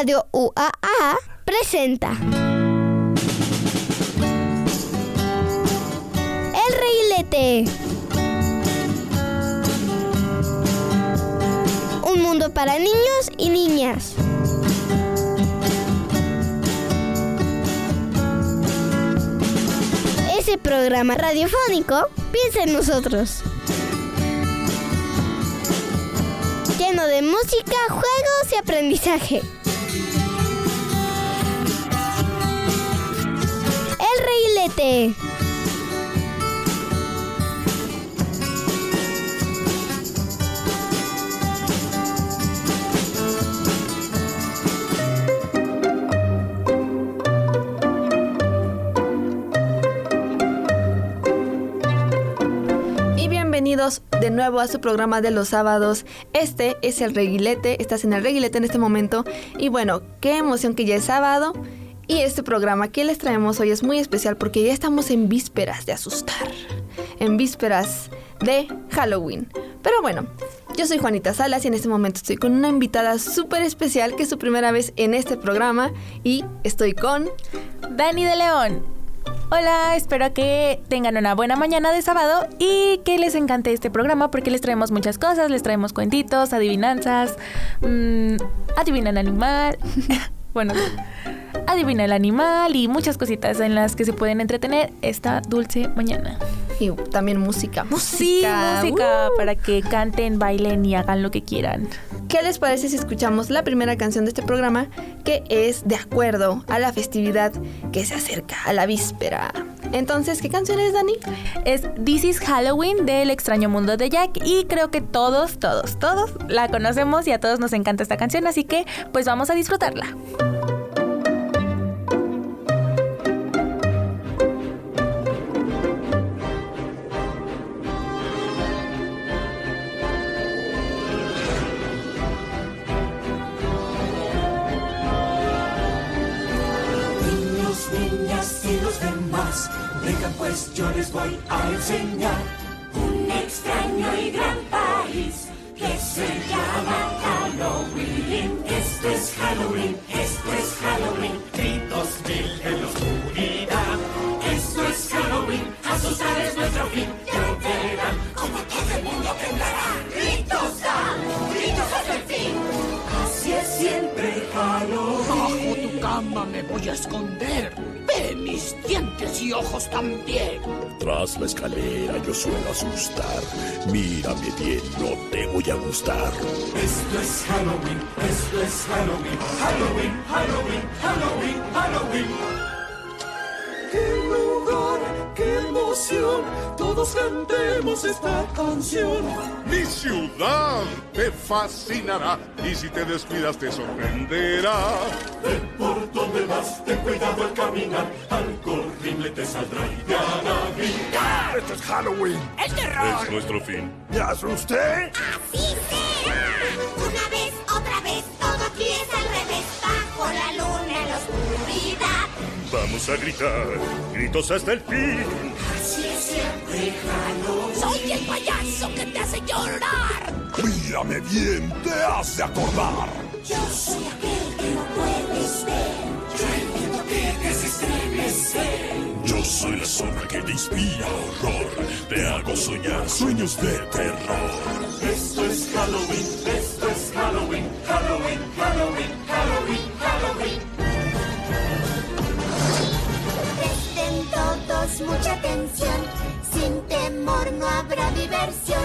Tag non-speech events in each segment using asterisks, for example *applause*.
Radio UAA presenta El Reguilete. Un mundo para niños y niñas. Ese programa radiofónico piensa en nosotros. Lleno de música, juegos y aprendizaje. Y bienvenidos de nuevo a su programa de los sábados. Este es el Reguilete, estás en el Reguilete en este momento. Y bueno, qué emoción que ya es sábado. Y este programa que les traemos hoy es muy especial porque ya estamos en vísperas de asustar. En vísperas de Halloween. Pero bueno, yo soy Juanita Salas y en este momento estoy con una invitada súper especial que es su primera vez en este programa. Y estoy con... Dani de León. Hola, espero que tengan una buena mañana de sábado y que les encante este programa porque les traemos muchas cosas, les traemos cuentitos, adivinanzas, mmm, adivina el animal, *laughs* bueno, adivina el animal y muchas cositas en las que se pueden entretener esta dulce mañana. Y también música. Sí, música ¡Uh! para que canten, bailen y hagan lo que quieran. ¿Qué les parece si escuchamos la primera canción de este programa que es de acuerdo a la festividad que se acerca a la víspera? Entonces, ¿qué canción es, Dani? Es This is Halloween del extraño mundo de Jack y creo que todos, todos, todos la conocemos y a todos nos encanta esta canción, así que pues vamos a disfrutarla. Pues yo les voy a enseñar un extraño y gran país que se llama Halloween. Esto es Halloween, esto es Halloween, gritos mil en la oscuridad. Esto es Halloween, asustar es nuestro fin, ya verán como todo el mundo temblará. Gritos dan, gritos cama me voy a esconder. Ve mis dientes y ojos también. Tras la escalera yo suelo asustar. Mírame bien, no te voy a gustar. Esto es Halloween, esto es Halloween, Halloween, Halloween, Halloween, Halloween. ¡Qué lugar, qué emoción! Todos cantemos esta canción. Mi ciudad te fascinará y si te descuidas te sorprenderá. Ven por donde vas, ten cuidado al caminar, algo horrible te saldrá y te hará brincar. Esto es Halloween. ¡El terror! Es nuestro fin. ¿Me asusté? ¡Así será! Una vez, a gritar. Gritos hasta el fin. Así es siempre Halloween. ¡Soy el payaso que te hace llorar! Mírame bien, te hace acordar. Yo soy aquel que no puedes ver. Yo el que te hace estremecer. Yo soy la sombra que te inspira horror. Te hago soñar sueños de terror. Esto es Halloween, esto es Halloween, Halloween, Halloween, Halloween, Halloween. Mucha atención. Sin temor no habrá diversión.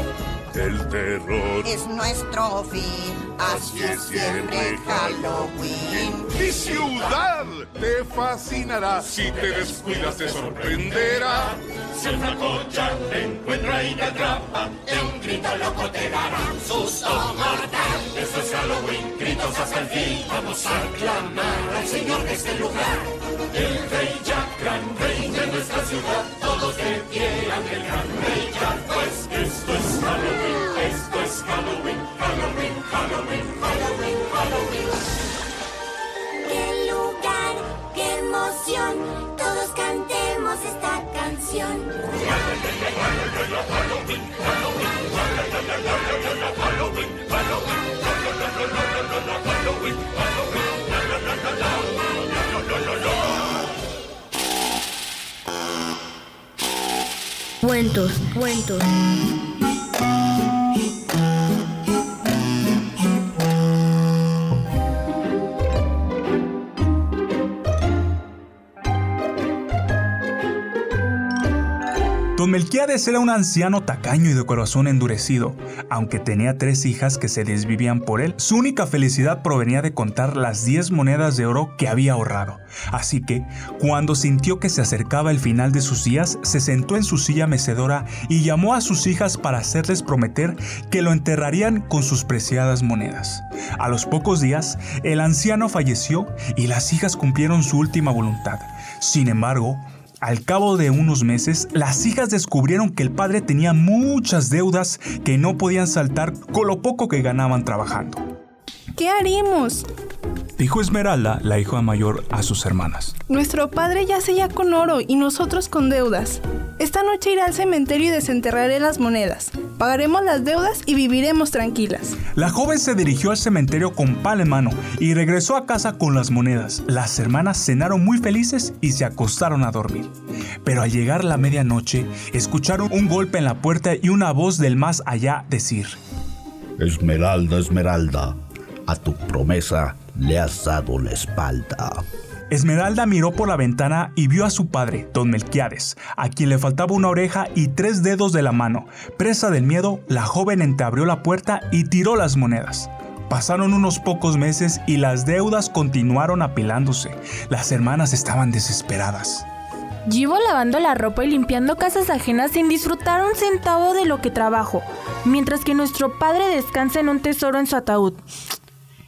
El terror. es nuestro fin. Así es siempre Halloween. Mi ciudad te fascinará. Si te descuidas te sorprenderá. Si el francocha te encuentra y te atrapa, de un grito loco te dará un susto mortal. Esto es Halloween, gritos hasta el fin. Vamos a aclamar al Señor de este lugar. El Rey Jack, gran rey de nuestra ciudad. Todos de pie ante el gran Rey Jack, pues esto es Halloween, esto es Halloween, Halloween, Halloween, Halloween, Halloween. ¡Qué lugar, qué emoción! Todos cantemos esta canción. Cuentos, cuentos. Don Melquiades era un anciano tacaño y de corazón endurecido. Aunque tenía tres hijas que se desvivían por él, su única felicidad provenía de contar las 10 monedas de oro que había ahorrado. Así que, cuando sintió que se acercaba el final de sus días, se sentó en su silla mecedora y llamó a sus hijas para hacerles prometer que lo enterrarían con sus preciadas monedas. A los pocos días, el anciano falleció y las hijas cumplieron su última voluntad. Sin embargo, al cabo de unos meses, las hijas descubrieron que el padre tenía muchas deudas que no podían saltar con lo poco que ganaban trabajando. ¿Qué haremos? Dijo Esmeralda, la hija mayor, a sus hermanas. Nuestro padre yace ya con oro y nosotros con deudas. Esta noche iré al cementerio y desenterraré las monedas. Pagaremos las deudas y viviremos tranquilas. La joven se dirigió al cementerio con pala en mano y regresó a casa con las monedas. Las hermanas cenaron muy felices y se acostaron a dormir. Pero al llegar la medianoche, escucharon un golpe en la puerta y una voz del más allá decir: Esmeralda, Esmeralda, a tu promesa le has dado la espalda. Esmeralda miró por la ventana y vio a su padre, don Melquiades, a quien le faltaba una oreja y tres dedos de la mano. Presa del miedo, la joven entreabrió la puerta y tiró las monedas. Pasaron unos pocos meses y las deudas continuaron apilándose. Las hermanas estaban desesperadas. Llevo lavando la ropa y limpiando casas ajenas sin disfrutar un centavo de lo que trabajo, mientras que nuestro padre descansa en un tesoro en su ataúd.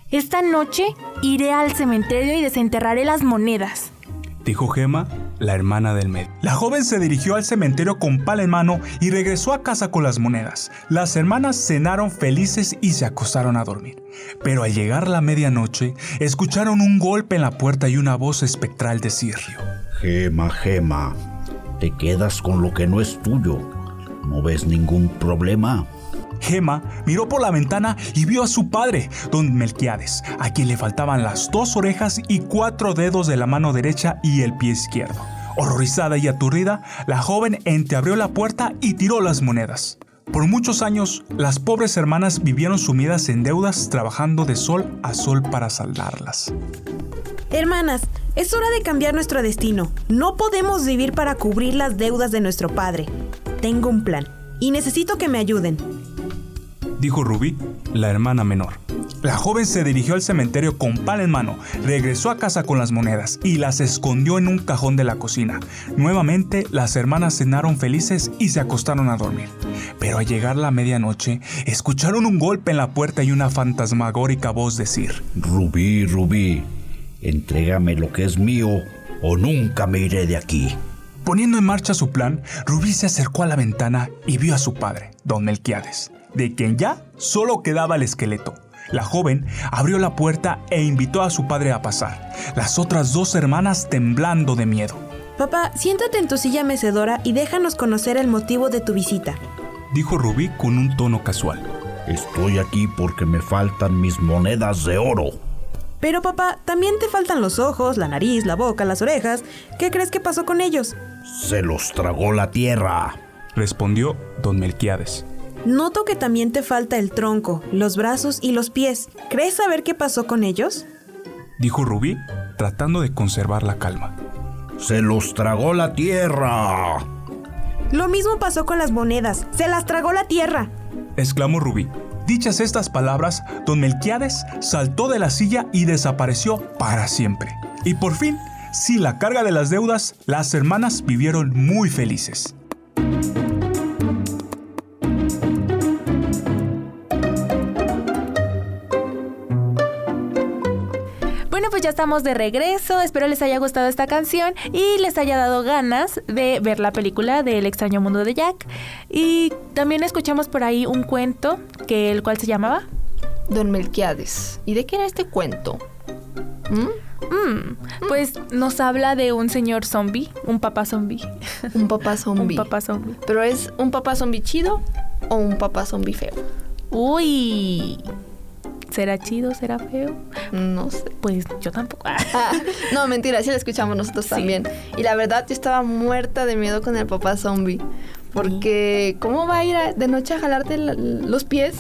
Esta noche iré al cementerio y desenterraré las monedas. Dijo Gema, la hermana del medio. La joven se dirigió al cementerio con pala en mano y regresó a casa con las monedas. Las hermanas cenaron felices y se acostaron a dormir. Pero al llegar la medianoche, escucharon un golpe en la puerta y una voz espectral decir: Gema, Gema, te quedas con lo que no es tuyo. ¿No ves ningún problema? Gema miró por la ventana y vio a su padre, don Melquiades, a quien le faltaban las dos orejas y cuatro dedos de la mano derecha y el pie izquierdo. Horrorizada y aturdida, la joven entreabrió la puerta y tiró las monedas. Por muchos años, las pobres hermanas vivieron sumidas en deudas trabajando de sol a sol para saldarlas. Hermanas, es hora de cambiar nuestro destino. No podemos vivir para cubrir las deudas de nuestro padre. Tengo un plan y necesito que me ayuden dijo Rubí, la hermana menor. La joven se dirigió al cementerio con pala en mano, regresó a casa con las monedas y las escondió en un cajón de la cocina. Nuevamente las hermanas cenaron felices y se acostaron a dormir. Pero al llegar la medianoche, escucharon un golpe en la puerta y una fantasmagórica voz decir, Rubí, Rubí, entrégame lo que es mío o nunca me iré de aquí. Poniendo en marcha su plan, Rubí se acercó a la ventana y vio a su padre, don Melquiades de quien ya solo quedaba el esqueleto. La joven abrió la puerta e invitó a su padre a pasar, las otras dos hermanas temblando de miedo. Papá, siéntate en tu silla mecedora y déjanos conocer el motivo de tu visita, dijo Rubí con un tono casual. Estoy aquí porque me faltan mis monedas de oro. Pero papá, también te faltan los ojos, la nariz, la boca, las orejas. ¿Qué crees que pasó con ellos? Se los tragó la tierra, respondió don Melquiades. Noto que también te falta el tronco, los brazos y los pies. ¿Crees saber qué pasó con ellos? Dijo Rubí, tratando de conservar la calma. Se los tragó la tierra. Lo mismo pasó con las monedas. Se las tragó la tierra. Exclamó Rubí. Dichas estas palabras, don Melquiades saltó de la silla y desapareció para siempre. Y por fin, sin la carga de las deudas, las hermanas vivieron muy felices. Estamos de regreso. Espero les haya gustado esta canción y les haya dado ganas de ver la película del extraño mundo de Jack. Y también escuchamos por ahí un cuento que el cual se llamaba Don Melquiades. ¿Y de qué era este cuento? ¿Mm? Mm, pues nos habla de un señor zombie, un papá zombie. Un papá *laughs* zombie. un papá zombie. ¿Pero es un papá zombie chido o un papá zombie feo? Uy, ¿Será chido? ¿Será feo? No sé. Pues yo tampoco. *laughs* no, mentira, sí lo escuchamos nosotros también. Y la verdad, yo estaba muerta de miedo con el papá zombie. Porque, ¿cómo va a ir a- de noche a jalarte la- los pies?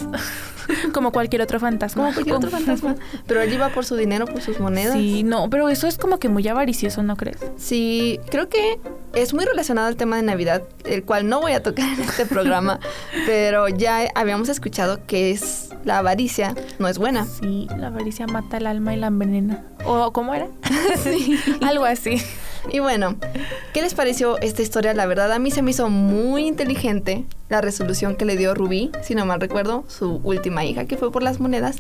*laughs* Como cualquier otro fantasma. Como cualquier otro fantasma. *laughs* Pero él iba por su dinero, por sus monedas. Sí, no, pero eso es como que muy avaricioso, ¿no crees? Sí, creo que es muy relacionado al tema de Navidad, el cual no voy a tocar en este programa, *laughs* pero ya habíamos escuchado que es la avaricia no es buena. Sí, la avaricia mata el alma y la envenena. ¿O cómo era? sí. Algo así. Y bueno, ¿qué les pareció esta historia? La verdad, a mí se me hizo muy inteligente la resolución que le dio Rubí, si no mal recuerdo, su última hija, que fue por las monedas.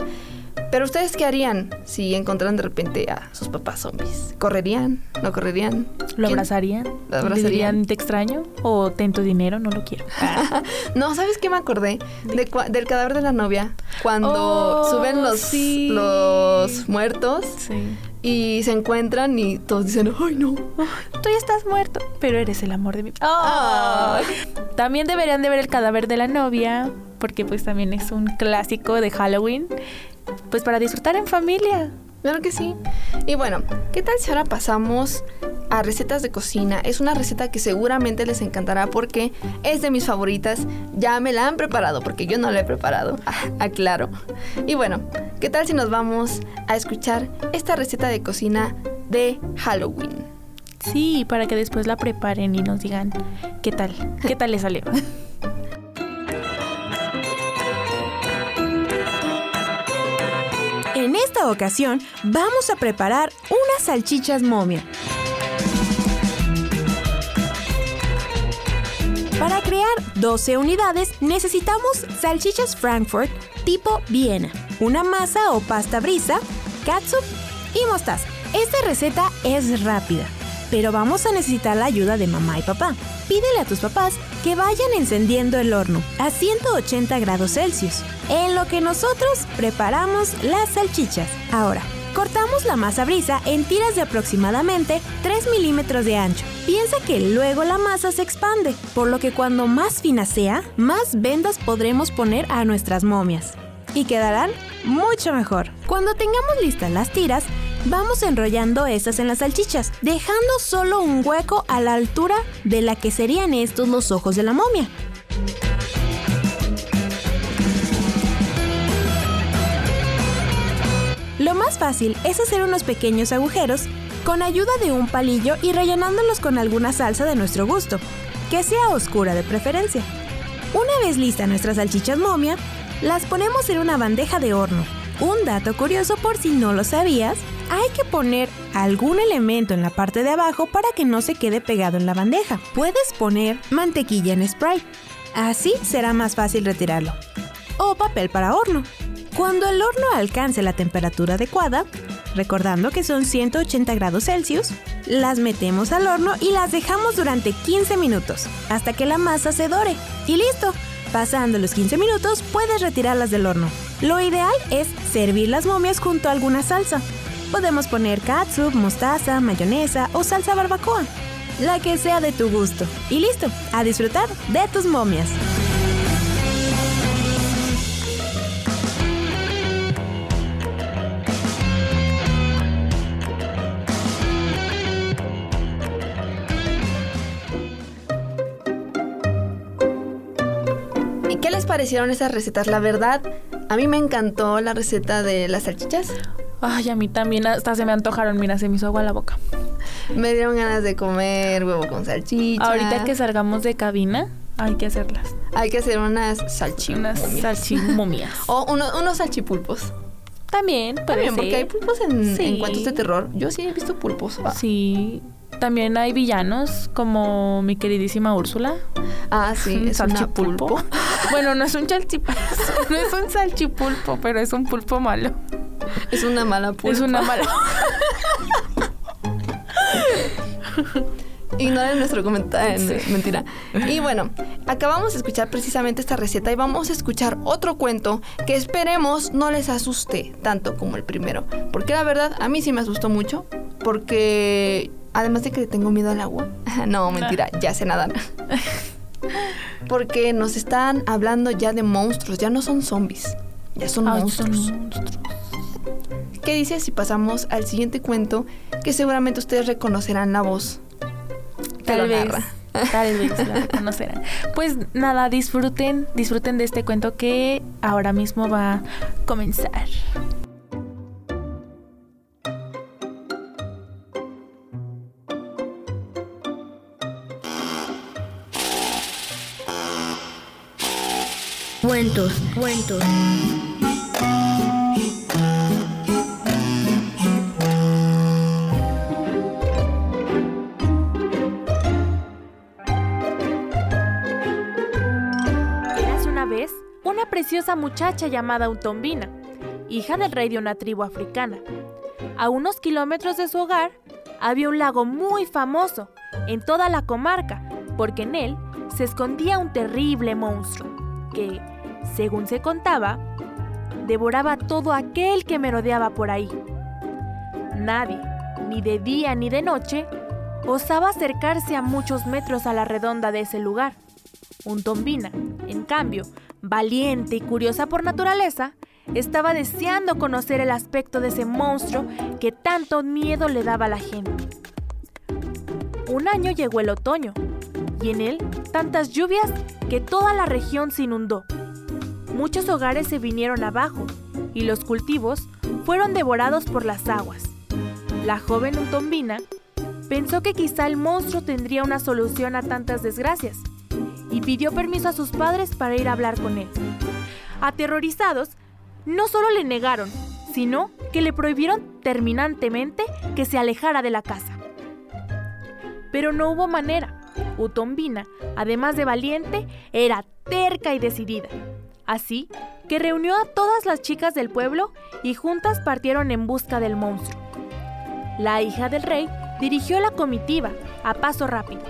Pero ustedes qué harían si encontraran de repente a sus papás zombies? ¿Correrían? ¿No correrían? ¿Lo abrazarían? ¿Lo ¿Le abrazarían? dirían te extraño? ¿O ten tu dinero? No lo quiero. *laughs* No, ¿sabes qué me acordé? De del cadáver de la novia. Cuando Oh, suben los, sí. los muertos Sí. Y se encuentran y todos dicen, ¡ay no! Tú ya estás muerto, pero eres el amor de mi... Ay. También deberían de ver el cadáver de la novia, porque pues también es un clásico de Halloween, pues para disfrutar en familia. Claro que sí. Y bueno, ¿qué tal si ahora pasamos a recetas de cocina? Es una receta que seguramente les encantará porque es de mis favoritas. Ya me la han preparado porque yo no la he preparado. Ah, *laughs* aclaro. Y bueno, ¿qué tal si nos vamos a escuchar esta receta de cocina de Halloween? Sí, para que después la preparen y nos digan qué tal, qué tal le salió. *laughs* En esta ocasión vamos a preparar unas salchichas momia. Para crear 12 unidades necesitamos salchichas Frankfurt tipo Viena, una masa o pasta brisa, catsup y mostaza. Esta receta es rápida, pero vamos a necesitar la ayuda de mamá y papá. Pídele a tus papás que vayan encendiendo el horno a 180 grados Celsius, en lo que nosotros preparamos las salchichas. Ahora, cortamos la masa brisa en tiras de aproximadamente 3 milímetros de ancho. Piensa que luego la masa se expande, por lo que cuando más fina sea, más vendas podremos poner a nuestras momias. Y quedarán mucho mejor. Cuando tengamos listas las tiras, vamos enrollando estas en las salchichas, dejando solo un hueco a la altura de la que serían estos los ojos de la momia. Lo más fácil es hacer unos pequeños agujeros con ayuda de un palillo y rellenándolos con alguna salsa de nuestro gusto, que sea oscura de preferencia. Una vez lista nuestras salchichas momia, las ponemos en una bandeja de horno. Un dato curioso por si no lo sabías, hay que poner algún elemento en la parte de abajo para que no se quede pegado en la bandeja. Puedes poner mantequilla en spray, así será más fácil retirarlo. O papel para horno. Cuando el horno alcance la temperatura adecuada, recordando que son 180 grados Celsius, las metemos al horno y las dejamos durante 15 minutos, hasta que la masa se dore. Y listo, pasando los 15 minutos puedes retirarlas del horno. Lo ideal es servir las momias junto a alguna salsa. Podemos poner catsup, mostaza, mayonesa o salsa barbacoa. La que sea de tu gusto. Y listo, a disfrutar de tus momias. Parecieron esas recetas? La verdad, a mí me encantó la receta de las salchichas. Ay, a mí también hasta se me antojaron, mira, se me hizo agua la boca. Me dieron ganas de comer huevo con salchicha. Ahorita que salgamos de cabina, hay que hacerlas. Hay que hacer unas salchimomias. Unas salchimomias. *laughs* O uno- unos salchipulpos. También, puede También, porque ser. hay pulpos en, Sí. en cuentos de terror. Yo sí he visto pulpos. Sí. También hay villanos como mi queridísima Úrsula. Ah, sí, Un es una salchipulpo. pulpo. *laughs* bueno, no es un salchipulpo, *laughs* no es un salchipulpo, pero es un pulpo malo. Es una mala pulpa. Es una mala. *laughs* Ignoren nuestro comentario, Sí. mentira. Y bueno, acabamos de escuchar precisamente esta receta y vamos a escuchar otro cuento que esperemos no les asuste tanto como el primero. Porque la verdad, a mí sí me asustó mucho. Porque además de que le tengo miedo al agua. *laughs* No, mentira, ya sé nadar. *laughs* Porque nos están hablando ya de monstruos, ya no son zombies, ya son monstruos. son monstruos. ¿Qué dices si pasamos al siguiente cuento que seguramente ustedes reconocerán la voz? Tal lo vez. narra? Tal vez *laughs* la reconocerán. Pues nada, disfruten, disfruten de este cuento que ahora mismo va a comenzar. Cuentos, cuentos. Érase una vez una preciosa muchacha llamada Utombina, hija del rey de una tribu africana. A unos kilómetros de su hogar había un lago muy famoso en toda la comarca, porque en él se escondía un terrible monstruo que, según se contaba, devoraba todo aquel que merodeaba por ahí. Nadie, ni de día ni de noche, osaba acercarse a muchos metros a la redonda de ese lugar. Un tombina, en cambio, valiente y curiosa por naturaleza, estaba deseando conocer el aspecto de ese monstruo que tanto miedo le daba a la gente. Un año llegó el otoño, y en él tantas lluvias que toda la región se inundó. Muchos hogares se vinieron abajo y los cultivos fueron devorados por las aguas. La joven Utombina pensó que quizá el monstruo tendría una solución a tantas desgracias y pidió permiso a sus padres para ir a hablar con él. Aterrorizados, no solo le negaron, sino que le prohibieron terminantemente que se alejara de la casa. Pero no hubo manera. Utombina, además de valiente, era terca y decidida. Así que reunió a todas las chicas del pueblo y juntas partieron en busca del monstruo. La hija del rey dirigió la comitiva a paso rápido,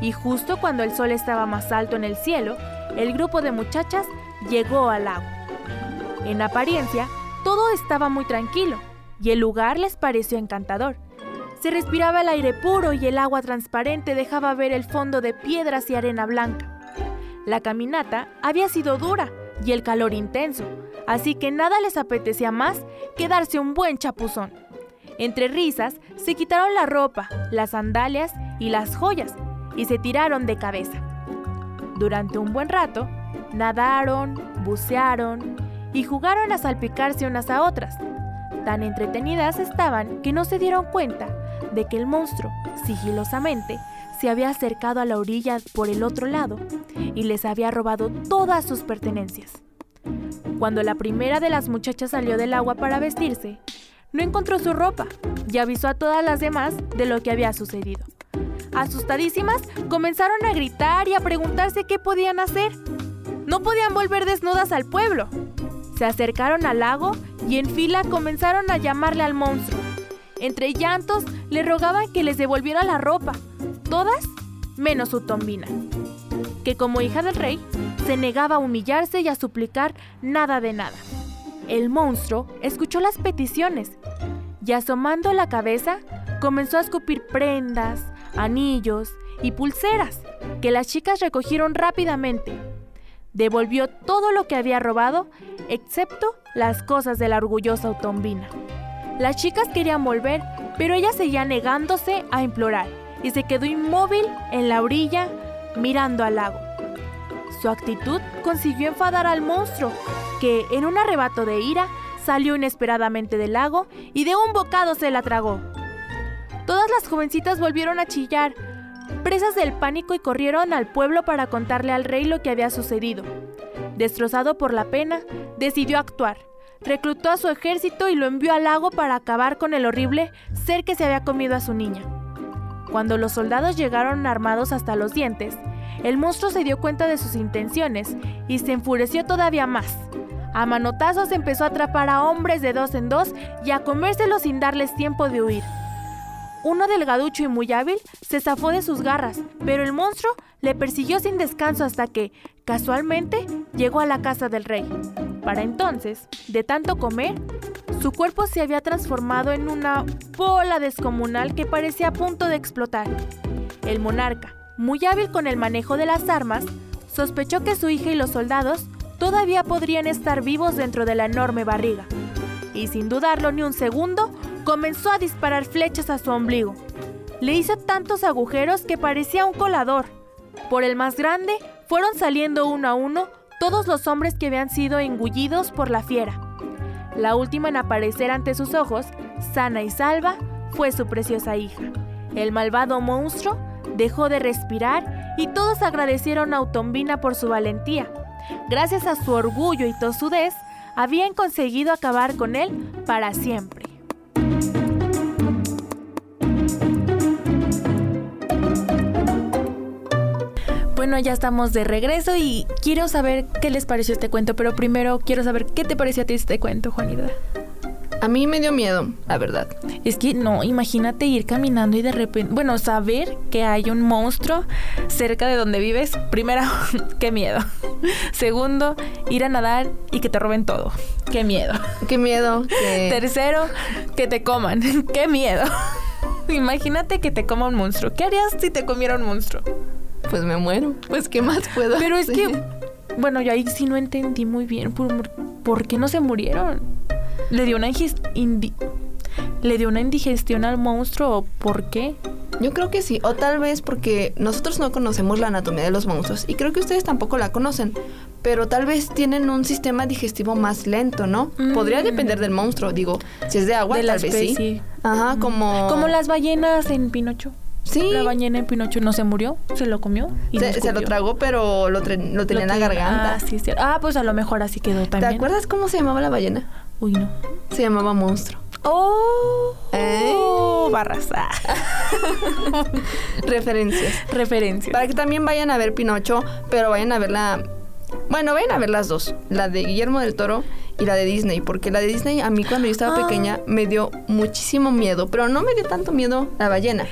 y justo cuando el sol estaba más alto en el cielo, el grupo de muchachas llegó al lago. En apariencia, todo estaba muy tranquilo, y el lugar les pareció encantador. Se respiraba el aire puro y el agua transparente dejaba ver el fondo de piedras y arena blanca. La caminata había sido dura y el calor intenso, así que nada les apetecía más que darse un buen chapuzón. Entre risas, se quitaron la ropa, las sandalias y las joyas y se tiraron de cabeza. Durante un buen rato, nadaron, bucearon y jugaron a salpicarse unas a otras. Tan entretenidas estaban que no se dieron cuenta de que el monstruo, sigilosamente, se había acercado a la orilla por el otro lado y les había robado todas sus pertenencias. Cuando la primera de las muchachas salió del agua para vestirse, no encontró su ropa y avisó a todas las demás de lo que había sucedido. Asustadísimas, comenzaron a gritar y a preguntarse qué podían hacer. No podían volver desnudas al pueblo. Se acercaron al lago y en fila comenzaron a llamarle al monstruo. Entre llantos le rogaban que les devolviera la ropa, todas menos su tombina, que como hija del rey se negaba a humillarse y a suplicar nada de nada. El monstruo escuchó las peticiones y asomando la cabeza comenzó a escupir prendas, anillos y pulseras que las chicas recogieron rápidamente. Devolvió todo lo que había robado, excepto las cosas de la orgullosa Utombina. Las chicas querían volver, pero ella seguía negándose a implorar y se quedó inmóvil en la orilla mirando al lago. Su actitud consiguió enfadar al monstruo, que en un arrebato de ira salió inesperadamente del lago y de un bocado se la tragó. Todas las jovencitas volvieron a chillar, presas del pánico y corrieron al pueblo para contarle al rey lo que había sucedido. Destrozado por la pena, decidió actuar. Reclutó a su ejército y lo envió al lago para acabar con el horrible ser que se había comido a su niña. Cuando los soldados llegaron armados hasta los dientes, el monstruo se dio cuenta de sus intenciones y se enfureció todavía más. A manotazos empezó a atrapar a hombres de dos en dos y a comérselos sin darles tiempo de huir. Uno delgaducho y muy hábil se zafó de sus garras, pero el monstruo le persiguió sin descanso hasta que, casualmente, llegó a la casa del rey. Para entonces, de tanto comer, su cuerpo se había transformado en una bola descomunal que parecía a punto de explotar. El monarca, muy hábil con el manejo de las armas, sospechó que su hija y los soldados todavía podrían estar vivos dentro de la enorme barriga. Y sin dudarlo ni un segundo, comenzó a disparar flechas a su ombligo. Le hizo tantos agujeros que parecía un colador, Por el más grande fueron saliendo uno a uno todos los hombres que habían sido engullidos por la fiera. La última en aparecer ante sus ojos, sana y salva, fue su preciosa hija. El malvado monstruo dejó de respirar y todos agradecieron a Utombina por su valentía. Gracias a su orgullo y tosudez, habían conseguido acabar con él para siempre. Bueno, ya estamos de regreso y quiero saber qué les pareció este cuento, pero primero quiero saber qué te pareció a ti este cuento, Juanita. A mí me dio miedo, la verdad. Es que no, imagínate ir caminando y de repente, bueno, saber que hay un monstruo cerca de donde vives, primero, *laughs* qué miedo. Segundo, ir a nadar y que te roben todo. Qué miedo. Qué miedo. que- *laughs* Tercero, que te coman. *laughs* Qué miedo. Imagínate que te coma un monstruo. ¿Qué harías si te comiera un monstruo? Pues me muero. Pues qué más puedo Pero es que, bueno, yo ahí sí no entendí muy bien por, por qué no se murieron. ¿Le dio una ¿Le dio una indigestión al monstruo o por qué? Yo creo que sí, o tal vez porque nosotros no conocemos la anatomía de los monstruos y creo que ustedes tampoco la conocen, pero tal vez tienen un sistema digestivo más lento, ¿no? Podría depender del monstruo, digo, si es de agua, Mm. De la tal vez sí. Ajá, como... Como las ballenas en Pinocho. Sí. La ballena en Pinocho no se murió, se lo comió. Y Se, se lo tragó, pero lo, tenía en la garganta. Ah, sí, cierto. Ah, pues a lo mejor así quedó ¿Te también. acuerdas cómo se llamaba la ballena? Uy, no. Se llamaba monstruo. Oh, ¿Eh? barras. *laughs* *laughs* Referencias. Referencias. Para que también vayan a ver Pinocho, pero vayan a ver la... Bueno, vayan a ver las dos, la de Guillermo del Toro y la de Disney, porque la de Disney a mí cuando yo estaba Ah. pequeña me dio muchísimo miedo, pero no me dio tanto miedo la ballena.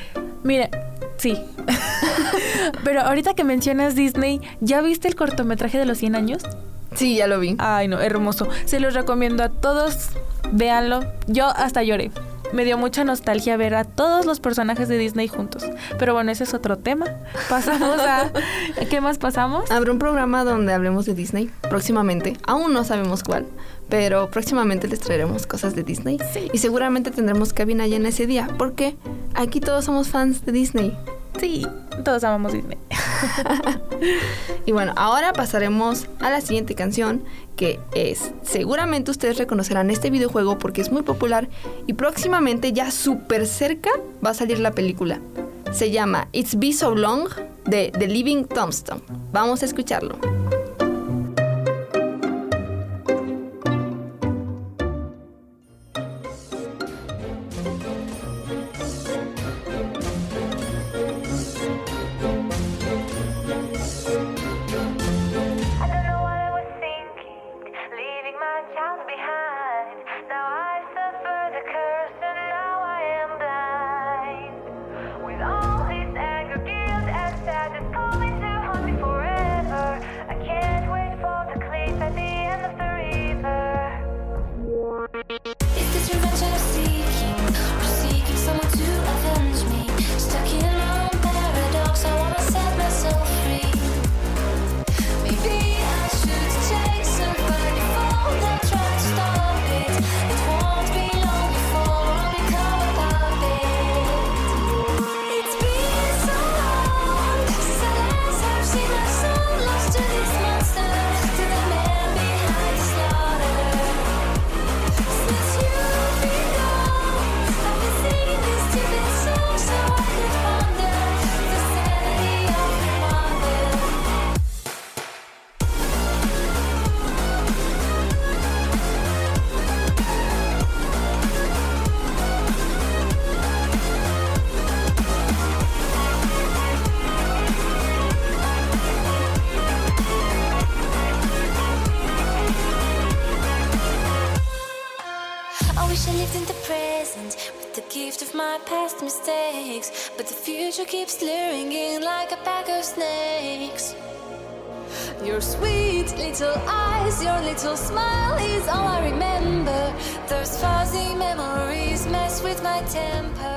Mira, sí. *laughs* Pero ahorita que mencionas Disney, ¿ya viste el cortometraje de los 100 años? Sí, ya lo vi. Ay, no, hermoso. Se los recomiendo a todos. Véanlo. Yo hasta lloré. Me dio mucha nostalgia ver a todos los personajes de Disney juntos. Pero bueno, ese es otro tema. Pasamos a... *laughs* ¿Qué más pasamos? Habrá un programa donde hablemos de Disney próximamente. Aún no sabemos cuál, pero próximamente les traeremos cosas de Disney. Y seguramente tendremos cabina en ese día, porque aquí todos somos fans de Disney. Sí, todos amamos Disney. *laughs* Y bueno, ahora pasaremos a la siguiente canción, que es, seguramente ustedes reconocerán este videojuego porque es muy popular y próximamente ya súper cerca va a salir la película. Se llama It's Be So Long de The Living Tombstone. Vamos a escucharlo. Lived in the present with the gift of my past mistakes. But the future keeps luring in like a pack of snakes. Your sweet little eyes, your little smile is all I remember. Those fuzzy memories mess with my temper.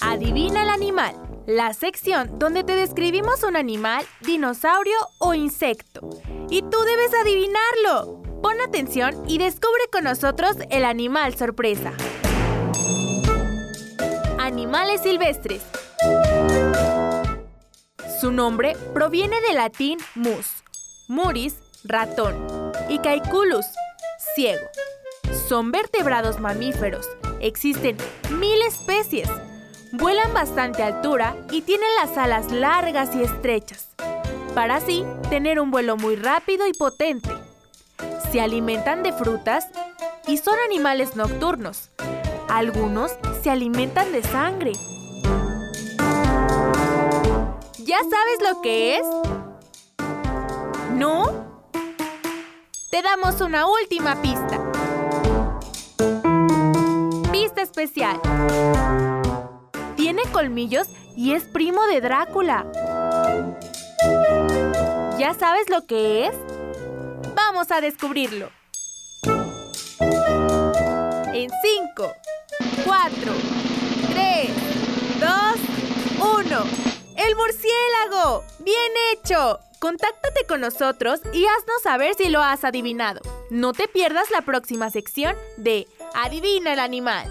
Adivina el animal. La sección donde te describimos un animal, dinosaurio o insecto. Y tú debes adivinarlo. Pon atención y descubre con nosotros el animal sorpresa. Animales silvestres. Su nombre proviene del latín mus, muris, ratón, y caiculus, ciego. Son vertebrados mamíferos. Existen mil especies. Vuelan bastante altura y tienen las alas largas y estrechas, para así tener un vuelo muy rápido y potente. Se alimentan de frutas y son animales nocturnos. Algunos se alimentan de sangre. ¿Ya sabes lo que es? ¿No? Te damos una última pista. Pista especial. Tiene colmillos y es primo de Drácula. ¿Ya sabes lo que es? Vamos a descubrirlo. En 5, 4, 3, 2, 1. ¡El murciélago! ¡Bien hecho! Contáctate con nosotros y haznos saber si lo has adivinado. No te pierdas la próxima sección de Adivina el animal.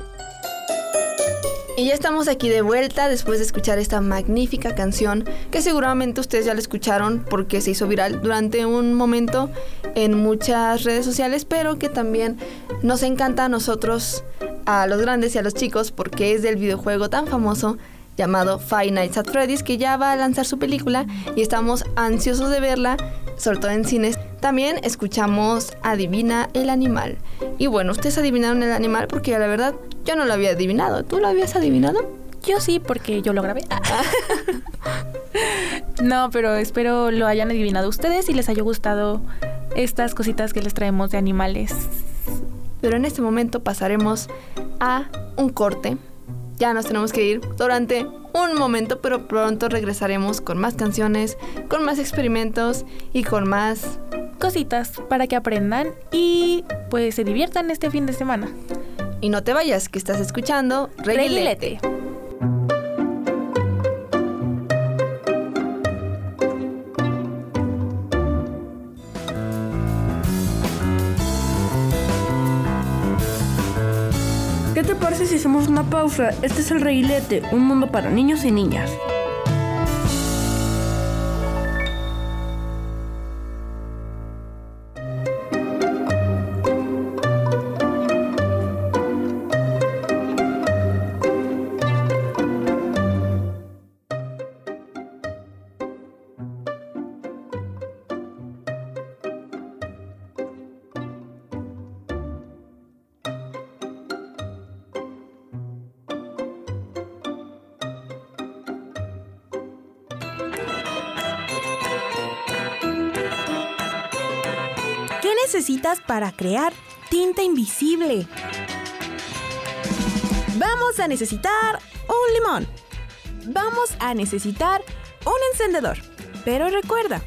Y ya estamos aquí de vuelta después de escuchar esta magnífica canción que seguramente ustedes ya la escucharon porque se hizo viral durante un momento en muchas redes sociales, pero que también nos encanta a nosotros, a los grandes y a los chicos, porque es del videojuego tan famoso llamado Five Nights at Freddy's que ya va a lanzar su película y estamos ansiosos de verla, sobre todo en cines. También escuchamos Adivina el animal. Y bueno, ustedes adivinaron el animal porque la verdad yo no lo había adivinado. ¿Tú lo habías adivinado? Yo sí, porque yo lo grabé. no, pero espero lo hayan adivinado ustedes y les haya gustado estas cositas que les traemos de animales. Pero en este momento pasaremos a un corte. Ya nos tenemos que ir durante un momento, pero pronto regresaremos con más canciones, con más experimentos y con más cositas para que aprendan y pues se diviertan este fin de semana. Y no te vayas, que estás escuchando Reguilete. ¿Qué te parece si hacemos una pausa? Este es el Reguilete, un mundo para niños y niñas. Necesitas para crear tinta invisible? Vamos a necesitar un limón. Vamos a necesitar un encendedor. Pero recuerda,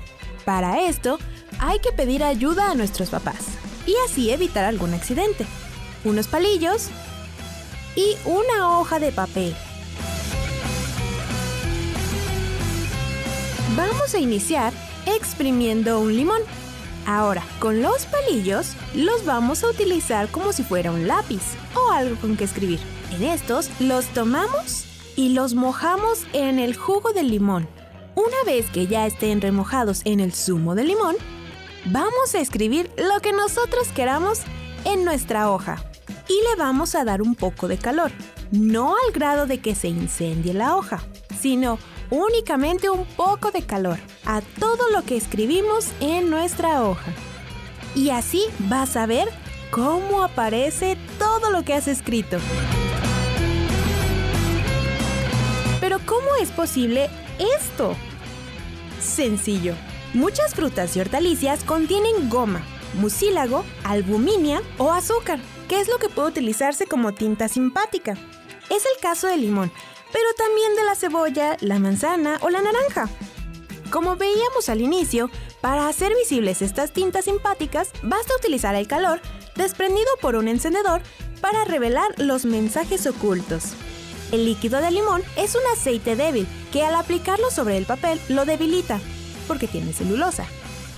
para esto hay que pedir ayuda a nuestros papás y así evitar algún accidente. Unos palillos y una hoja de papel. Vamos a iniciar exprimiendo un limón. Ahora, con los palillos los vamos a utilizar como si fuera un lápiz o algo con que escribir. En estos los tomamos y los mojamos en el jugo del limón. Una vez que ya estén remojados en el zumo de limón, vamos a escribir lo que nosotros queramos en nuestra hoja y le vamos a dar un poco de calor, no al grado de que se incendie la hoja, sino únicamente un poco de calor a todo lo que escribimos en nuestra hoja. Y así vas a ver cómo aparece todo lo que has escrito. Pero ¿cómo es posible esto? Sencillo. Muchas frutas y hortalizas contienen goma, mucílago, albuminia o azúcar, que es lo que puede utilizarse como tinta simpática. Es el caso del limón, pero también de la cebolla, la manzana o la naranja. Como veíamos al inicio, para hacer visibles estas tintas simpáticas, basta utilizar el calor desprendido por un encendedor para revelar los mensajes ocultos. El líquido de limón es un aceite débil que al aplicarlo sobre el papel lo debilita, porque tiene celulosa.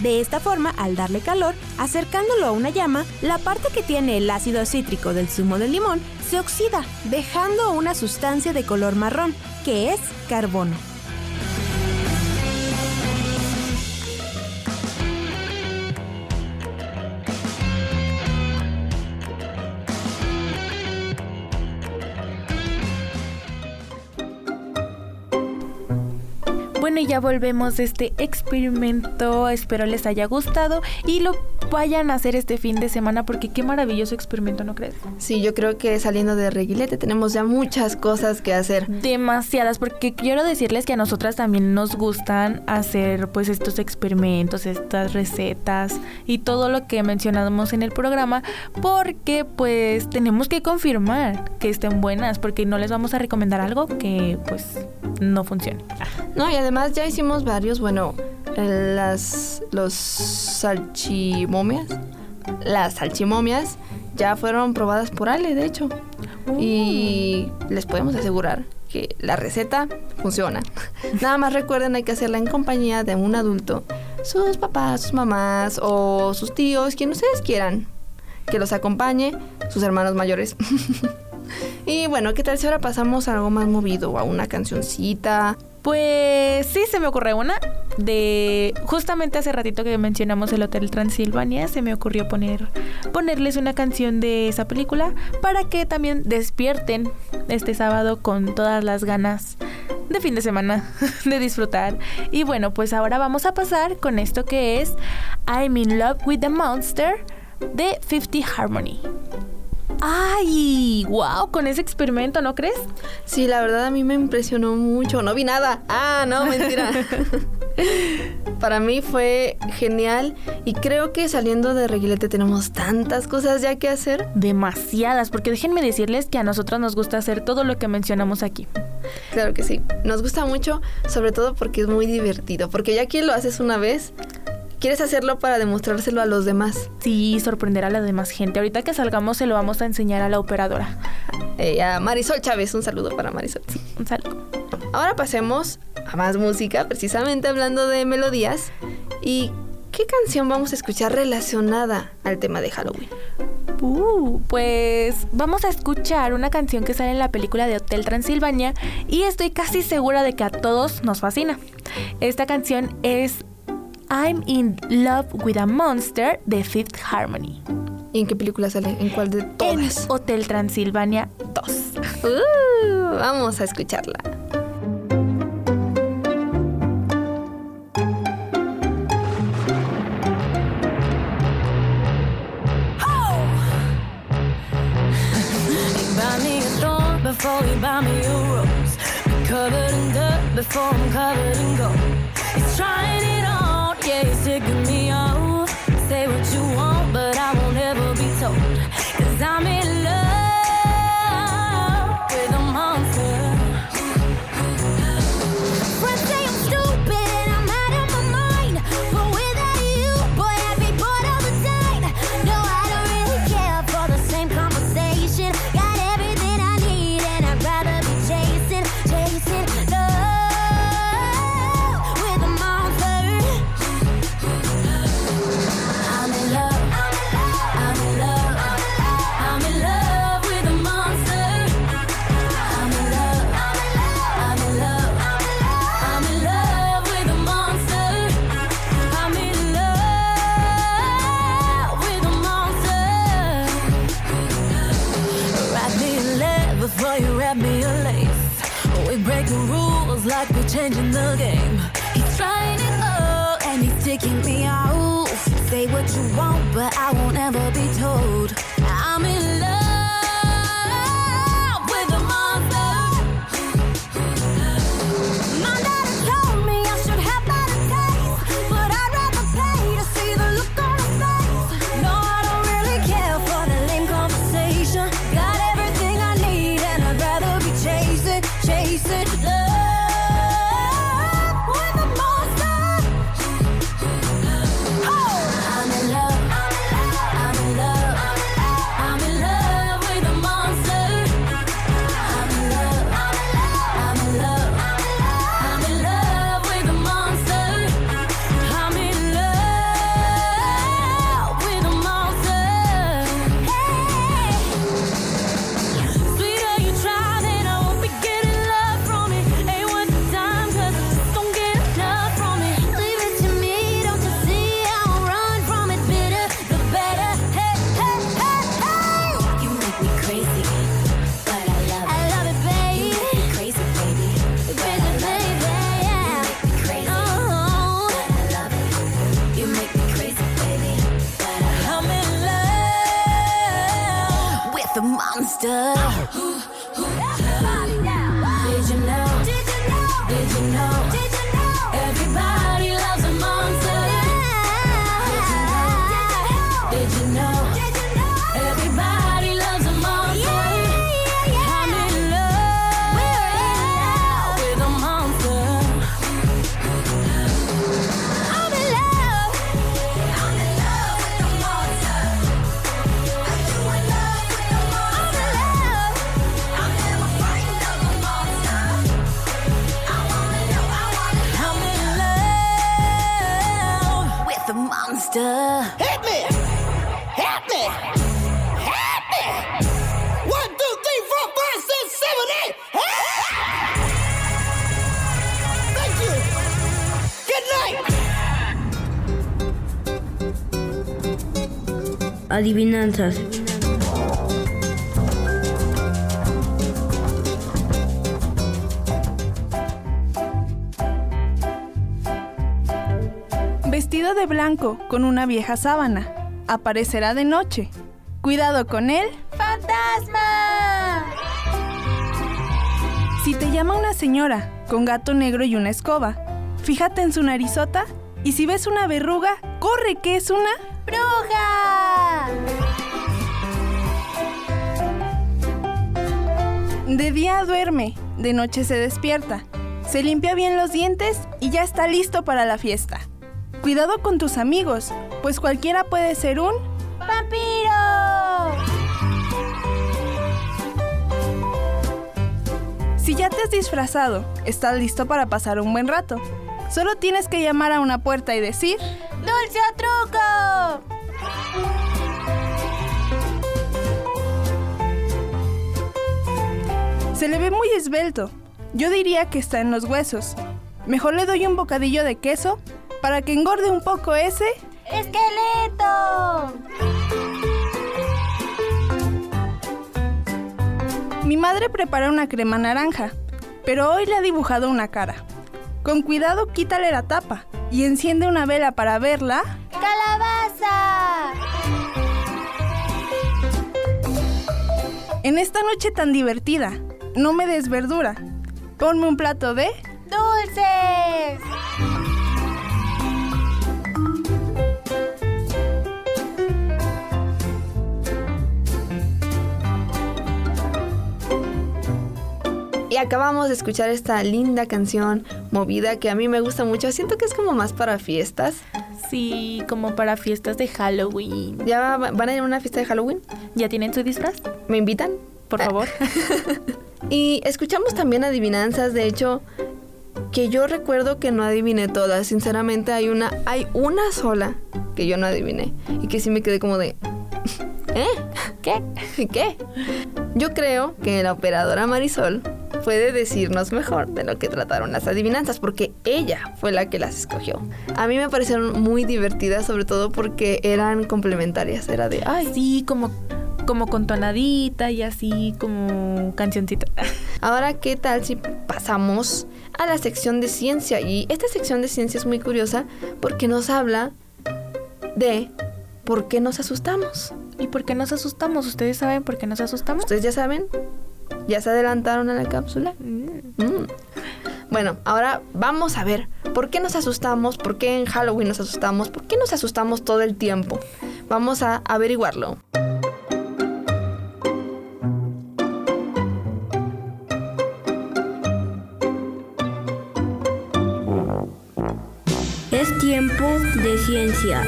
De esta forma, al darle calor, acercándolo a una llama, la parte que tiene el ácido cítrico del zumo del limón se oxida, dejando una sustancia de color marrón, que es carbono. Y ya volvemos de este experimento. Espero les haya gustado y lo vayan a hacer este fin de semana porque qué maravilloso experimento, ¿no crees? Sí, yo creo que saliendo de Reguilete tenemos ya muchas cosas que hacer. Demasiadas, porque quiero decirles que a nosotras también nos gustan hacer pues estos experimentos, estas recetas y todo lo que mencionamos en el programa, porque pues tenemos que confirmar que estén buenas, porque no les vamos a recomendar algo que pues no funcione. No, y además ya hicimos varios, bueno, las los salchimomias, las salchimomias ya fueron probadas por Ale, de hecho. Y les podemos asegurar que la receta funciona. *laughs* Nada más recuerden, hay que hacerla en compañía de un adulto, sus papás, sus mamás o sus tíos, quien ustedes quieran que los acompañe, sus hermanos mayores. *laughs* y bueno, ¿qué tal si ahora pasamos a algo más movido, a una cancioncita? Pues sí, se me ocurre una. De justamente hace ratito que mencionamos el Hotel Transilvania, se me ocurrió poner ponerles una canción de esa película para que también despierten este sábado con todas las ganas de fin de semana *laughs* de disfrutar. Y bueno, pues ahora vamos a pasar con esto que es I'm in Love with the Monster de 50 Harmony. ¡Ay! ¡Wow! Con ese experimento, ¿no crees? Sí, la verdad a mí me impresionó mucho. No vi nada. Ah, no, mentira. *laughs* Para mí fue genial y creo que saliendo de Reguilete tenemos tantas cosas ya que hacer. Demasiadas, porque déjenme decirles que a nosotros nos gusta hacer todo lo que mencionamos aquí. Claro que sí. Nos gusta mucho, sobre todo porque es muy divertido. Porque ya que lo haces una vez, quieres hacerlo para demostrárselo a los demás. Sí, sorprender a la demás gente. Ahorita que salgamos se lo vamos a enseñar a la operadora. Eh, a Marisol Chávez, un saludo para Marisol. Un saludo. Ahora pasemos a más música, precisamente hablando de melodías. ¿Y qué canción vamos a escuchar relacionada al tema de Halloween? Uh, pues vamos a escuchar una canción que sale en la película de Hotel Transilvania y estoy casi segura de que a todos nos fascina. Esta canción es I'm in Love with a Monster de Fifth Harmony. ¿Y en qué película sale? ¿En cuál de todas? En Hotel Transilvania 2. Uh, vamos a escucharla. Before you buy me a rose. Be covered in dirt before I'm covered in gold. He's trying it taking me Vestido de blanco con una vieja sábana. Aparecerá de noche. Cuidado con él. ¡Fantasma! Si te llama una señora con gato negro y una escoba, fíjate en su narizota y si ves una verruga, corre que es una ¡Bruja! De día duerme, de noche se despierta, se limpia bien los dientes y ya está listo para la fiesta. Cuidado con tus amigos, pues cualquiera puede ser un ¡Vampiro! Si ya te has disfrazado, estás listo para pasar un buen rato. Solo tienes que llamar a una puerta y decir ¡Dulce truco! Se le ve muy esbelto. Yo diría que está en los huesos. Mejor le doy un bocadillo de queso para que engorde un poco ese. ¡Esqueleto! Mi madre prepara una crema naranja, pero hoy le ha dibujado una cara. Con cuidado quítale la tapa y enciende una vela para verla. ¡Calabaza! En esta noche tan divertida, no me des verdura. Ponme un plato de... ¡Dulces! Y acabamos de escuchar esta linda canción movida que a mí me gusta mucho. Siento que es como más para fiestas. Sí, como para fiestas de Halloween. ¿Ya va- van a ir a una fiesta de Halloween? ¿Ya tienen su disfraz? ¿Me invitan? Por favor. *laughs* Y escuchamos también adivinanzas, de hecho, que yo recuerdo que no adiviné todas. Sinceramente hay una, hay una sola que yo no adiviné. Y que sí me quedé como de. *laughs* ¿Eh? *laughs* ¿Qué? *laughs* ¿Qué? Yo creo que la operadora Marisol puede decirnos mejor de lo que trataron las adivinanzas, porque ella fue la que las escogió. A mí me parecieron muy divertidas, sobre todo porque eran complementarias. Era de, ay, Sí, como, como con tonadita y así, como cancioncita. Ahora, ¿qué tal si pasamos a la sección de ciencia? Y esta sección de ciencia es muy curiosa porque nos habla de por qué nos asustamos. ¿Y por qué nos asustamos? ¿Ustedes saben por qué nos asustamos? ¿Ustedes ya saben? ¿Ya se adelantaron a la cápsula? Mm. Bueno, ahora vamos a ver por qué nos asustamos, por qué en Halloween nos asustamos, por qué nos asustamos todo el tiempo. Vamos a averiguarlo. Tiempo de ciencia.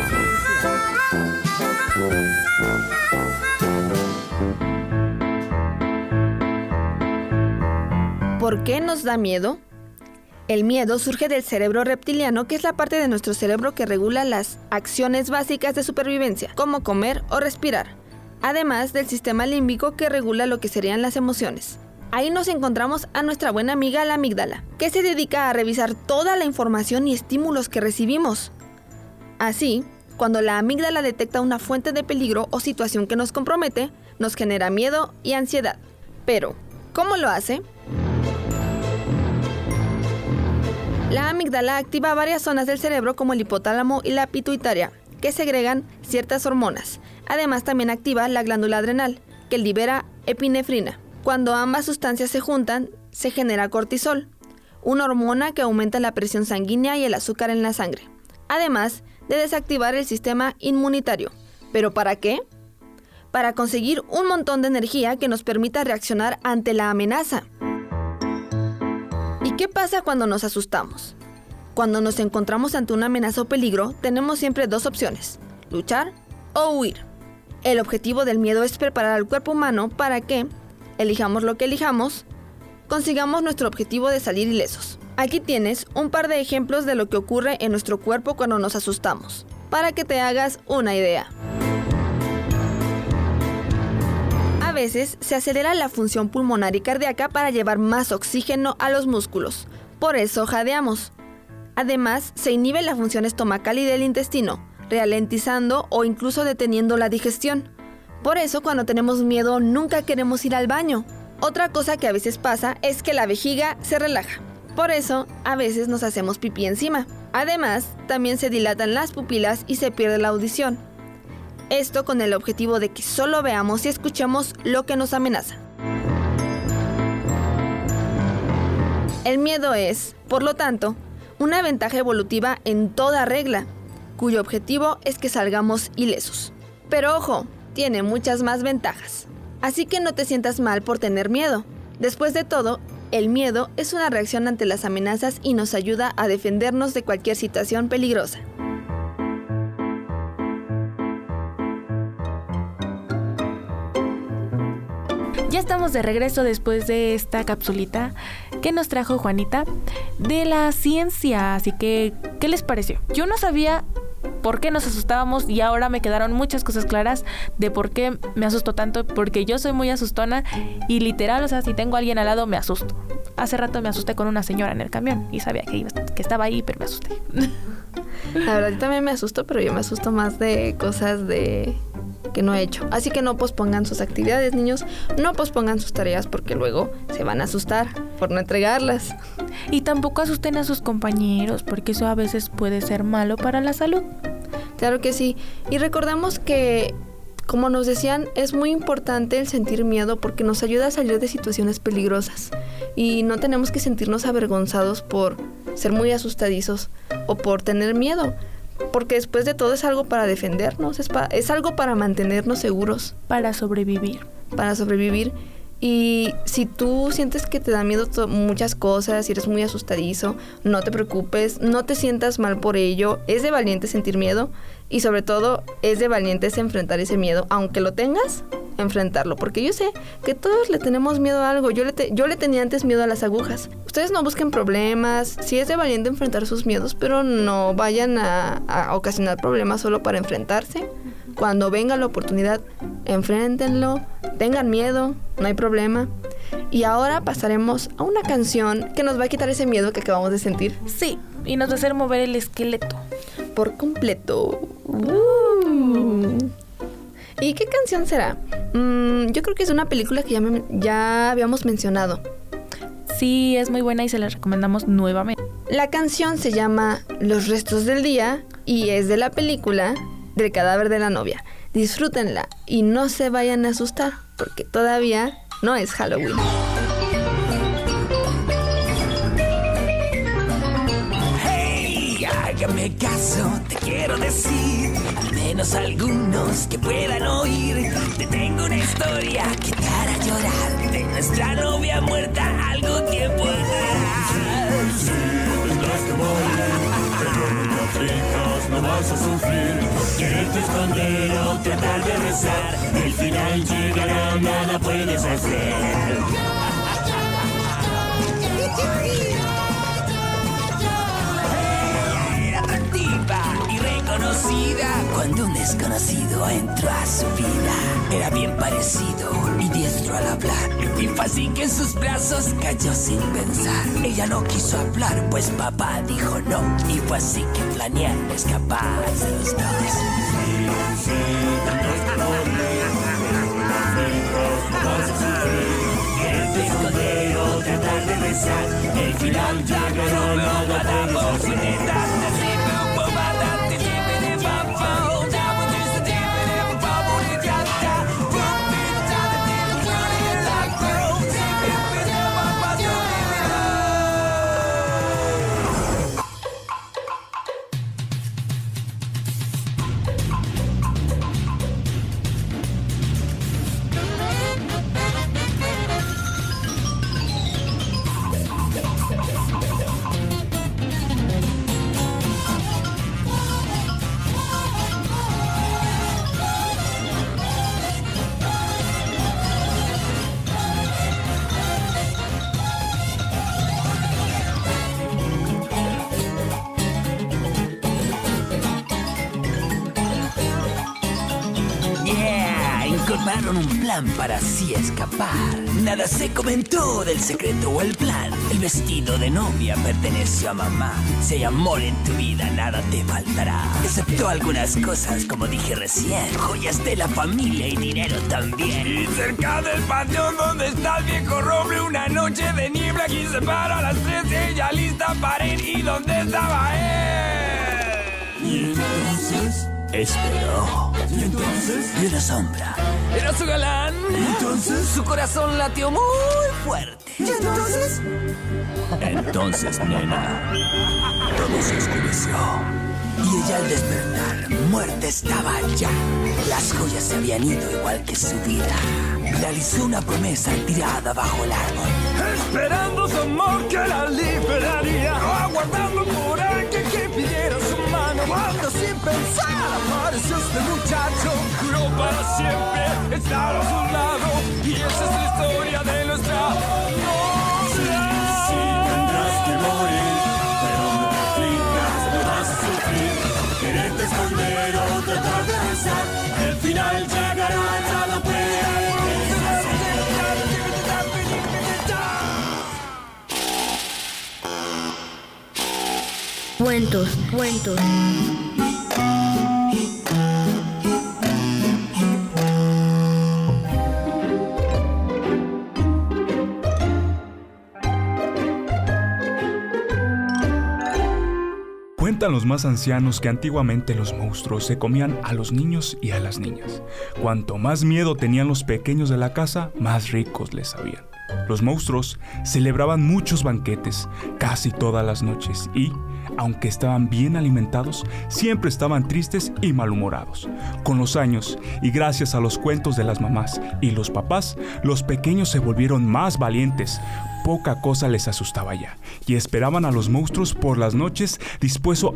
¿Por qué nos da miedo? El miedo surge del cerebro reptiliano, que es la parte de nuestro cerebro que regula las acciones básicas de supervivencia, como comer o respirar, además del sistema límbico que regula lo que serían las emociones. Ahí nos encontramos a nuestra buena amiga la amígdala, que se dedica a revisar toda la información y estímulos que recibimos. Así, cuando la amígdala detecta una fuente de peligro o situación que nos compromete, nos genera miedo y ansiedad. Pero, ¿cómo lo hace? La amígdala activa varias zonas del cerebro como el hipotálamo y la pituitaria, que segregan ciertas hormonas. Además también activa la glándula adrenal, que libera epinefrina. Cuando ambas sustancias se juntan, se genera cortisol, una hormona que aumenta la presión sanguínea y el azúcar en la sangre, además de desactivar el sistema inmunitario. ¿Pero para qué? Para conseguir un montón de energía que nos permita reaccionar ante la amenaza. ¿Y qué pasa cuando nos asustamos? Cuando nos encontramos ante una amenaza o peligro, tenemos siempre dos opciones, luchar o huir. El objetivo del miedo es preparar al cuerpo humano para que, elijamos lo que elijamos, consigamos nuestro objetivo de salir ilesos. Aquí tienes un par de ejemplos de lo que ocurre en nuestro cuerpo cuando nos asustamos, para que te hagas una idea. A veces se acelera la función pulmonar y cardíaca para llevar más oxígeno a los músculos, por eso jadeamos. Además, se inhibe la función estomacal y del intestino, ralentizando o incluso deteniendo la digestión. Por eso cuando tenemos miedo nunca queremos ir al baño. Otra cosa que a veces pasa es que la vejiga se relaja. Por eso a veces nos hacemos pipí encima. Además, también se dilatan las pupilas y se pierde la audición. Esto con el objetivo de que solo veamos y escuchemos lo que nos amenaza. El miedo es, por lo tanto, una ventaja evolutiva en toda regla, cuyo objetivo es que salgamos ilesos. Pero ojo, tiene muchas más ventajas. Así que no te sientas mal por tener miedo. Después de todo, el miedo es una reacción ante las amenazas y nos ayuda a defendernos de cualquier situación peligrosa. Ya estamos de regreso después de esta capsulita que nos trajo Juanita de la ciencia. Así que, ¿qué les pareció? Yo no sabía por qué nos asustábamos y ahora me quedaron muchas cosas claras de por qué me asusto tanto, porque yo soy muy asustona y literal, o sea, si tengo a alguien al lado me asusto. Hace rato me asusté con una señora en el camión y sabía que, iba- que estaba ahí, pero me asusté. *laughs* La verdad, yo también me asusto, pero yo me asusto más de cosas de que no he hecho. Así que no pospongan sus actividades, niños. No pospongan sus tareas porque luego se van a asustar por no entregarlas. Y tampoco asusten a sus compañeros, porque eso a veces puede ser malo para la salud. Claro que sí. Y recordamos que, como nos decían, es muy importante el sentir miedo porque nos ayuda a salir de situaciones peligrosas. Y no tenemos que sentirnos avergonzados por ser muy asustadizos o por tener miedo. Porque después de todo es algo para defendernos, es, pa- es algo para mantenernos seguros. Para sobrevivir. Para sobrevivir. Y si tú sientes que te da miedo muchas cosas, si eres muy asustadizo, no te preocupes, no te sientas mal por ello. Es de valiente sentir miedo y sobre todo es de valientes enfrentar ese miedo, aunque lo tengas, enfrentarlo. Porque yo sé que todos le tenemos miedo a algo. Yo le, te- yo le tenía antes miedo a las agujas. Ustedes no busquen problemas, sí es de valiente enfrentar sus miedos, pero no vayan a ocasionar problemas solo para enfrentarse. Cuando venga la oportunidad, enfréntenlo, tengan miedo, no hay problema. Y ahora pasaremos a una canción que nos va a quitar ese miedo que acabamos de sentir. Sí, y nos va a hacer mover el esqueleto. Por completo. Uh. ¿Y qué canción será? Mm, yo creo que es una película que ya, me- ya habíamos mencionado. Sí, es muy buena y se la recomendamos nuevamente. La canción se llama Los restos del día y es de la película del cadáver de la novia. Disfrútenla y no se vayan a asustar porque todavía no es Halloween. Hey, hágame caso, te quiero decir, al menos algunos que puedan oír. Te tengo una historia que te hará llorar de nuestra novia muerta algún tiempo atrás. Vivas no vas a sufrir. Quererte esconder o tratar de rezar, el final llegará, nada puedes hacer. Cuando un desconocido entró a su vida. Era bien parecido y diestro al hablar. Y fue así que en sus brazos cayó sin pensar. Ella no quiso hablar, pues papá dijo no. Y fue así que planearon escapar de los dos. De rezar, el final llegará, nada puedes hacer. prepararon para así escapar. Nada se comentó del secreto o el plan. El vestido de novia perteneció a mamá. Si hay amor en tu vida, nada te faltará. Excepto algunas cosas, como dije recién. Joyas de la familia y dinero también. Y cerca del panteón donde está el viejo roble, una noche de niebla aquí se para a las tres, ella lista para ir. ¿Y dónde estaba él? Y entonces esperó. ¿Y entonces? Y la sombra. ¿Era su galán? entonces? Su corazón latió muy fuerte. ¿Y entonces? Entonces, nena, todo se oscureció. Y ella al despertar, muerta estaba ya. Las joyas se habían ido igual que su vida. Realizó una promesa tirada bajo el árbol. Esperando su amor que la liberaría. Aguardando por sin pensar apareció este muchacho. Juró para siempre estar a su lado. Y esa es la historia de nuestra novia. Sí, tendrás que morir, pero no te aflijas, no vas a sufrir. Quererte esconder o tratar de rezar, el final llegará, nada puede Cuentos, cuentos. Cuentan los más ancianos que antiguamente los monstruos se comían a los niños y a las niñas. Cuanto más miedo tenían los pequeños de la casa, más ricos les sabían. Los monstruos celebraban muchos banquetes casi todas las noches y, aunque estaban bien alimentados, siempre estaban tristes y malhumorados. Con los años, y gracias a los cuentos de las mamás y los papás, los pequeños se volvieron más valientes. Poca cosa les asustaba ya, y esperaban a los monstruos por las noches dispuesto-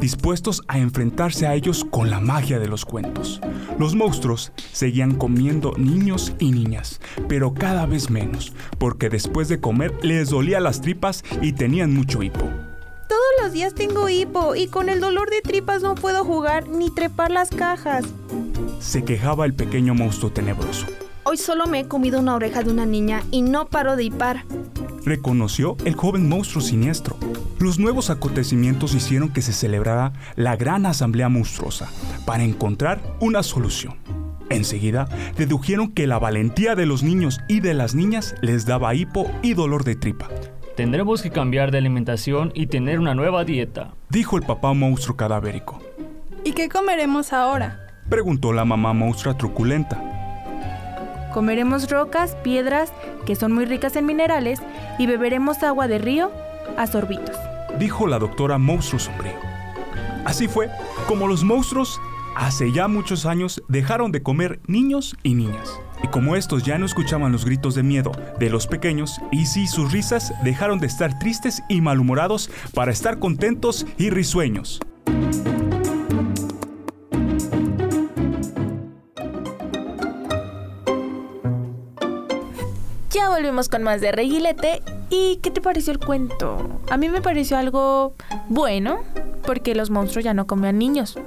dispuestos a enfrentarse a ellos con la magia de los cuentos. Los monstruos seguían comiendo niños y niñas, pero cada vez menos, porque después de comer les dolía las tripas y tenían mucho hipo. Todos los días tengo hipo y con el dolor de tripas no puedo jugar ni trepar las cajas. Se quejaba el pequeño monstruo tenebroso. Hoy solo me he comido una oreja de una niña y no paro de hipar. reconoció el joven monstruo siniestro. Los nuevos acontecimientos hicieron que se celebrara la gran asamblea monstruosa para encontrar una solución. Enseguida dedujeron que la valentía de los niños y de las niñas les daba hipo y dolor de tripa. Tendremos que cambiar de alimentación y tener una nueva dieta. Dijo el papá monstruo cadavérico. ¿Y qué comeremos ahora? Preguntó la mamá monstrua truculenta. Comeremos rocas, piedras, que son muy ricas en minerales, y beberemos agua de río a sorbitos. Dijo la doctora monstruo sombrío. Así fue como los monstruos hace ya muchos años dejaron de comer niños y niñas. Y como estos ya no escuchaban los gritos de miedo de los pequeños, y sí sus risas dejaron de estar tristes y malhumorados para estar contentos y risueños. Ya volvimos con más de Reguilete. ¿Y qué te pareció el cuento? A mí me pareció algo bueno, porque los monstruos ya no comían niños,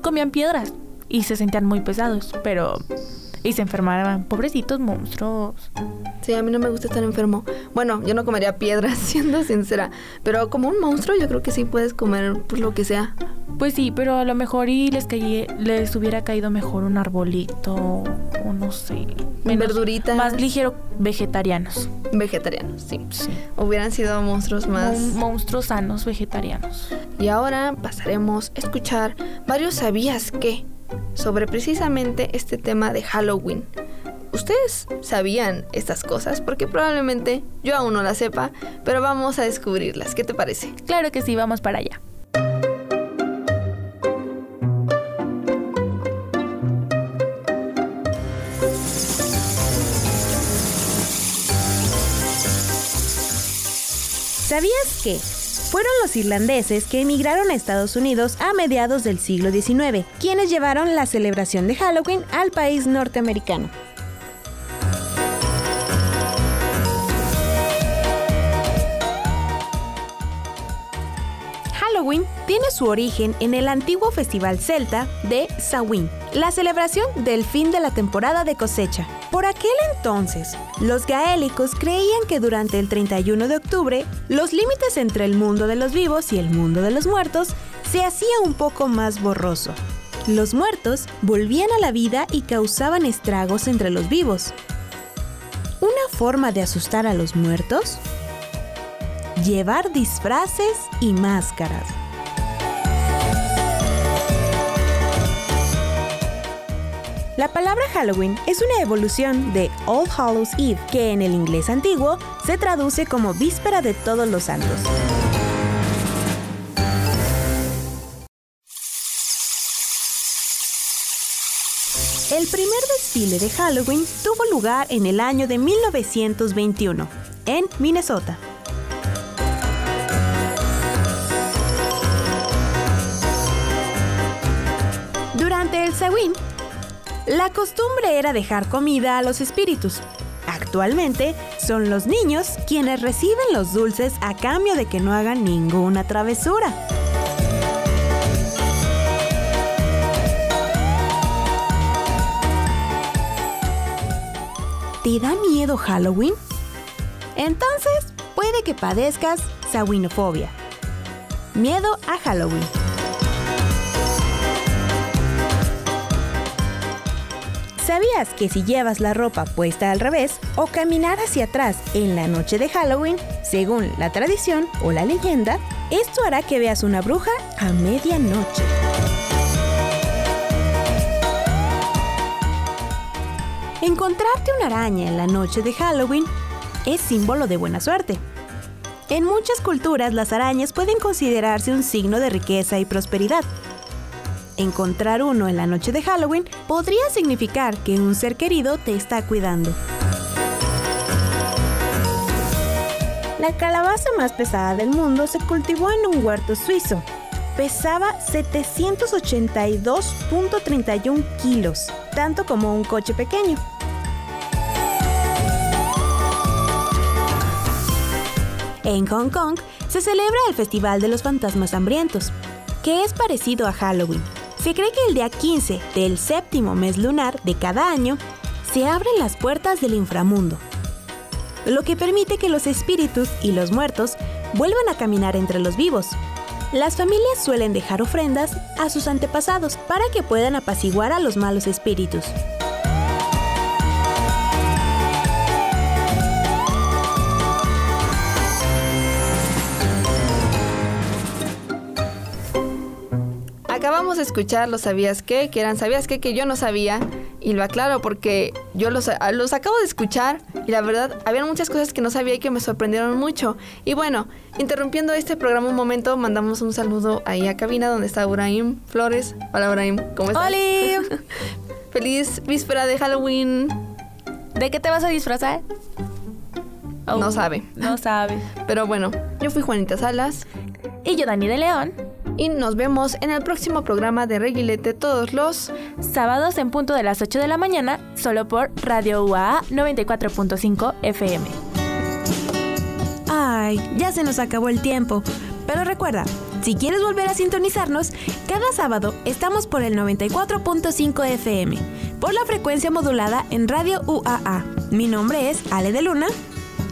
comían piedras y se sentían muy pesados, pero... Y se enfermaban, pobrecitos monstruos. Sí, a mí no me gusta estar enfermo. Bueno, yo no comería piedras, *laughs* siendo sincera. Pero como un monstruo, yo creo que sí puedes comer pues, lo que sea. Pues sí, pero a lo mejor y les, caí- les hubiera caído mejor un arbolito o no sé. Verduritas. Más ligero, vegetarianos. Vegetarianos, sí. Hubieran sido monstruos más. Mon- monstruos sanos vegetarianos. Y ahora pasaremos a escuchar varios sabías qué sobre precisamente este tema de Halloween. ¿Ustedes sabían estas cosas? Porque probablemente yo aún no las sepa, pero vamos a descubrirlas. ¿Qué te parece? Claro que sí, vamos para allá. ¿Sabías que? Fueron los irlandeses que emigraron a Estados Unidos a mediados del siglo XIX, quienes llevaron la celebración de Halloween al país norteamericano. Tiene su origen en el antiguo festival celta de Samhain, la celebración del fin de la temporada de cosecha. Por aquel entonces, los gaélicos creían que durante el 31 de octubre, los límites entre el mundo de los vivos y el mundo de los muertos se hacía un poco más borroso. Los muertos volvían a la vida y causaban estragos entre los vivos. ¿Una forma de asustar a los muertos? Llevar disfraces y máscaras. La palabra Halloween es una evolución de All Hallows Eve, que en el inglés antiguo se traduce como Víspera de Todos los Santos. El primer desfile de Halloween tuvo lugar en el año de 1921, en Minnesota. Durante el Samhain, la costumbre era dejar comida a los espíritus. Actualmente son los niños quienes reciben los dulces a cambio de que no hagan ninguna travesura. ¿Te da miedo Halloween? Entonces puede que padezcas sawinofobia. Miedo a Halloween. ¿Sabías que si llevas la ropa puesta al revés o caminar hacia atrás en la noche de Halloween, según la tradición o la leyenda, esto hará que veas una bruja a medianoche? Encontrarte una araña en la noche de Halloween es símbolo de buena suerte. En muchas culturas las arañas pueden considerarse un signo de riqueza y prosperidad. Encontrar uno en la noche de Halloween podría significar que un ser querido te está cuidando. La calabaza más pesada del mundo se cultivó en un huerto suizo. Pesaba 782.31 kilos, tanto como un coche pequeño. En Hong Kong se celebra el Festival de los Fantasmas Hambrientos, que es parecido a Halloween. Se cree que el día 15 del séptimo mes lunar de cada año se abren las puertas del inframundo, lo que permite que los espíritus y los muertos vuelvan a caminar entre los vivos. Las familias suelen dejar ofrendas a sus antepasados para que puedan apaciguar a los malos espíritus. Acabamos de escuchar los sabías qué, que eran sabías qué que yo no sabía y lo aclaro porque yo los, a- los acabo de escuchar y la verdad habían muchas cosas que no sabía y que me sorprendieron mucho. Y bueno, interrumpiendo este programa un momento, mandamos un saludo ahí a cabina donde está Uraim Flores. Hola Uraim, ¿cómo estás? ¡Holi! *laughs* Feliz víspera de Halloween. ¿De qué te vas a disfrazar? No sabe. No sabe. Pero bueno, yo fui Juanita Salas. Y yo Dani de León. Y nos vemos en el próximo programa de Reguilete todos los sábados en punto de las 8 de la mañana, solo por Radio UAA 94.5 FM. Ay, ya se nos acabó el tiempo. Pero recuerda, si quieres volver a sintonizarnos, cada sábado estamos por el 94.5 FM, por la frecuencia modulada en Radio UAA. Mi nombre es Ale de Luna.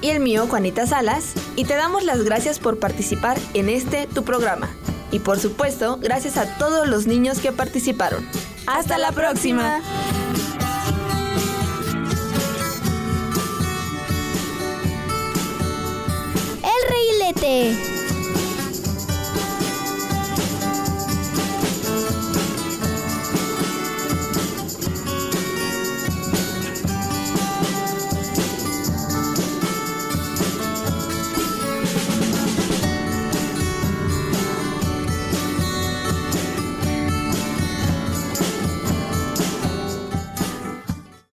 Y el mío, Juanita Salas. Y te damos las gracias por participar en este tu programa. Y por supuesto, gracias a todos los niños que participaron. Hasta la próxima. El reguilete.